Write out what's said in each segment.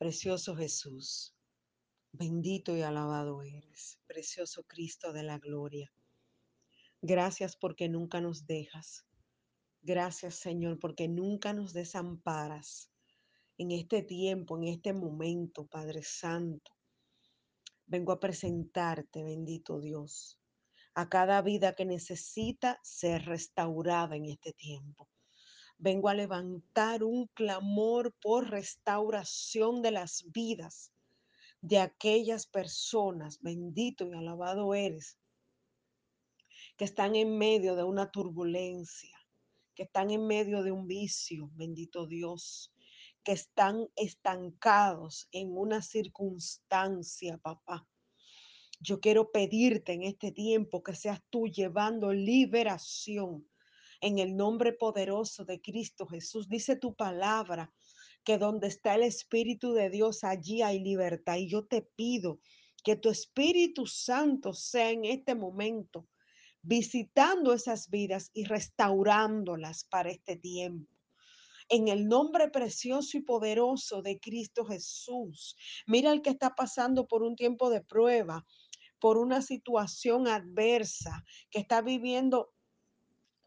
Precioso Jesús, bendito y alabado eres, precioso Cristo de la gloria. Gracias porque nunca nos dejas. Gracias Señor porque nunca nos desamparas en este tiempo, en este momento, Padre Santo. Vengo a presentarte, bendito Dios, a cada vida que necesita ser restaurada en este tiempo. Vengo a levantar un clamor por restauración de las vidas de aquellas personas, bendito y alabado eres, que están en medio de una turbulencia, que están en medio de un vicio, bendito Dios, que están estancados en una circunstancia, papá. Yo quiero pedirte en este tiempo que seas tú llevando liberación en el nombre poderoso de Cristo Jesús. Dice tu palabra que donde está el Espíritu de Dios, allí hay libertad. Y yo te pido que tu Espíritu Santo sea en este momento visitando esas vidas y restaurándolas para este tiempo. En el nombre precioso y poderoso de Cristo Jesús. Mira el que está pasando por un tiempo de prueba, por una situación adversa, que está viviendo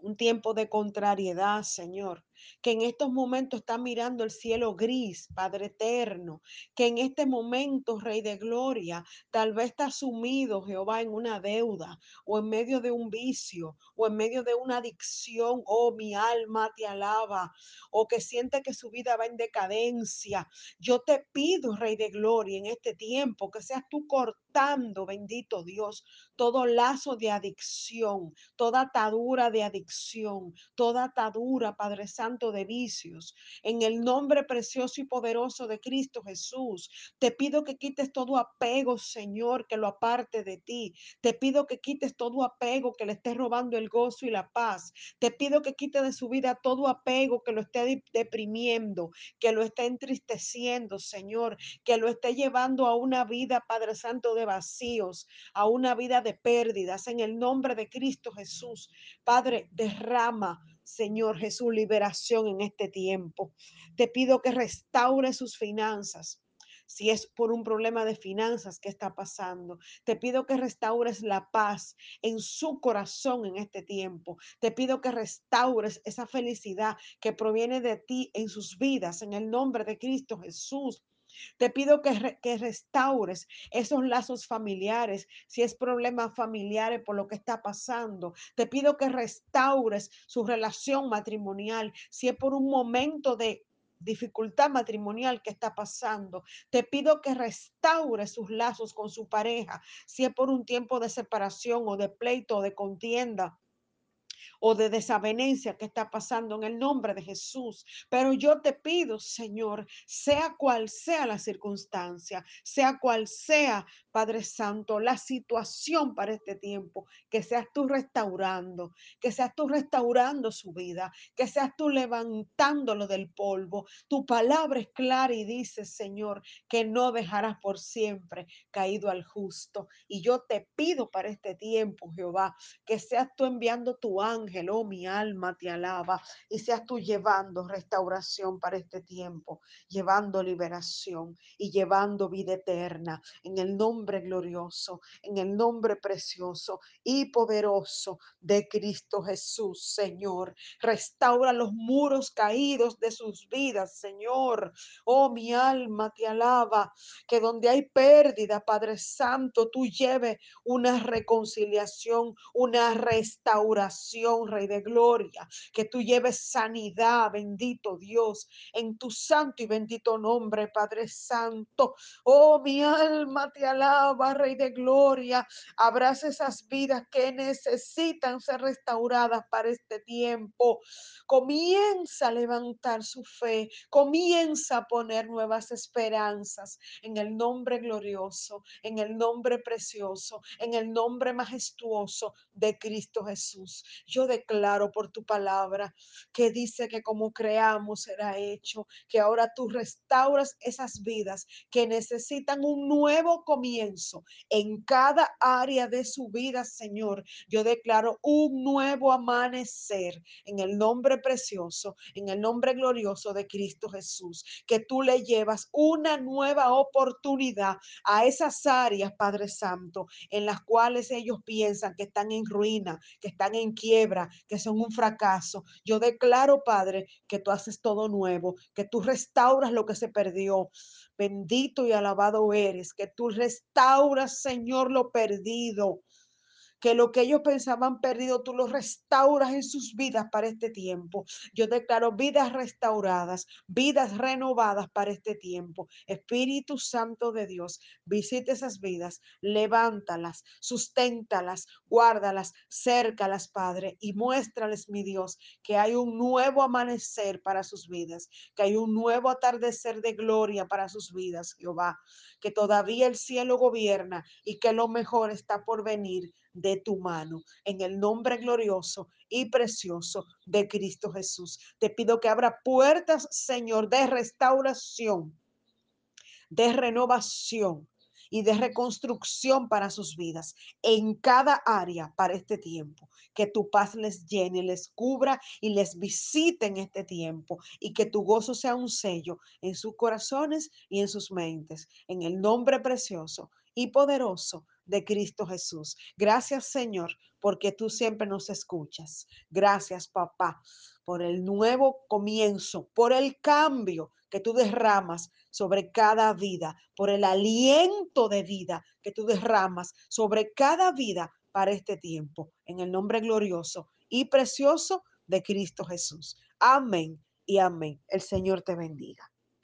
un tiempo de contrariedad, Señor, que en estos momentos está mirando el cielo gris, Padre eterno, que en este momento, Rey de Gloria, tal vez está sumido, Jehová, en una deuda o en medio de un vicio o en medio de una adicción, oh, mi alma te alaba, o que siente que su vida va en decadencia. Yo te pido, Rey de Gloria, en este tiempo, que seas tú cortando, bendito Dios, todo lazo de adicción, toda atadura de adicción, toda atadura, Padre Santo, de vicios. En el nombre precioso y poderoso de Cristo Jesús, te pido que quites todo apego, Señor, que lo aparte de ti. Te pido que quites todo apego que le esté robando el gozo y la paz. Te pido que quite de su vida todo apego que lo esté deprimiendo, que lo esté entristeciendo, Señor, que lo esté llevando a una vida, Padre Santo, de vacíos, a una vida de pérdidas. En el nombre de Cristo Jesús, Padre, derrama. Señor Jesús, liberación en este tiempo. Te pido que restaure sus finanzas, si es por un problema de finanzas que está pasando. Te pido que restaures la paz en su corazón en este tiempo. Te pido que restaures esa felicidad que proviene de ti en sus vidas, en el nombre de Cristo Jesús. Te pido que, que, restaures esos lazos familiares, si es problemas familiares por lo que está pasando. Te pido que restaures su relación matrimonial, si es por un momento de dificultad matrimonial que está pasando. Te pido que restaure sus lazos con su pareja, si es por un tiempo de separación o de pleito o de contienda o de desavenencia que está pasando en el nombre de Jesús. Pero yo te pido, Señor, sea cual sea la circunstancia, sea cual sea, Padre Santo, la situación para este tiempo, que seas tú restaurando, que seas tú restaurando su vida, que seas tú levantándolo del polvo. Tu palabra es clara y dice, Señor, que no dejarás por siempre caído al justo. Y yo te pido para este tiempo, Jehová, que seas tú enviando tu ángel oh mi alma te alaba, y seas tú llevando restauración para este tiempo, llevando liberación y llevando vida eterna en el nombre glorioso, en el nombre precioso y poderoso de Cristo Jesús, Señor. Restaura los muros caídos de sus vidas, Señor. Oh, mi alma te alaba, que donde hay pérdida, Padre Santo, tú lleve una reconciliación, una restauración Rey de Gloria, que tú lleves sanidad, bendito Dios, en tu santo y bendito nombre, Padre Santo. Oh, mi alma te alaba, Rey de Gloria. Abraza esas vidas que necesitan ser restauradas para este tiempo. Comienza a levantar su fe, comienza a poner nuevas esperanzas en el nombre glorioso, en el nombre precioso, en el nombre majestuoso de Cristo Jesús. Yo declaro por tu palabra que dice que como creamos será hecho, que ahora tú restauras esas vidas que necesitan un nuevo comienzo en cada área de su vida, Señor. Yo declaro un nuevo amanecer en el nombre precioso, en el nombre glorioso de Cristo Jesús, que tú le llevas una nueva oportunidad a esas áreas, Padre Santo, en las cuales ellos piensan que están en ruina, que están en que son un fracaso. Yo declaro, Padre, que tú haces todo nuevo, que tú restauras lo que se perdió. Bendito y alabado eres, que tú restauras, Señor, lo perdido que lo que ellos pensaban perdido, tú lo restauras en sus vidas para este tiempo. Yo declaro vidas restauradas, vidas renovadas para este tiempo. Espíritu Santo de Dios, visite esas vidas, levántalas, susténtalas, guárdalas, cércalas, Padre, y muéstrales, mi Dios, que hay un nuevo amanecer para sus vidas, que hay un nuevo atardecer de gloria para sus vidas, Jehová, que todavía el cielo gobierna y que lo mejor está por venir de tu mano. En el nombre glorioso y precioso de Cristo Jesús. Te pido que abra puertas, Señor, de restauración, de renovación y de reconstrucción para sus vidas en cada área para este tiempo. Que tu paz les llene, les cubra y les visite en este tiempo y que tu gozo sea un sello en sus corazones y en sus mentes. En el nombre precioso y poderoso de Cristo Jesús. Gracias, Señor, porque tú siempre nos escuchas. Gracias, papá, por el nuevo comienzo, por el cambio que tú derramas sobre cada vida, por el aliento de vida que tú derramas sobre cada vida para este tiempo. En el nombre glorioso y precioso de Cristo Jesús. Amén y amén. El Señor te bendiga.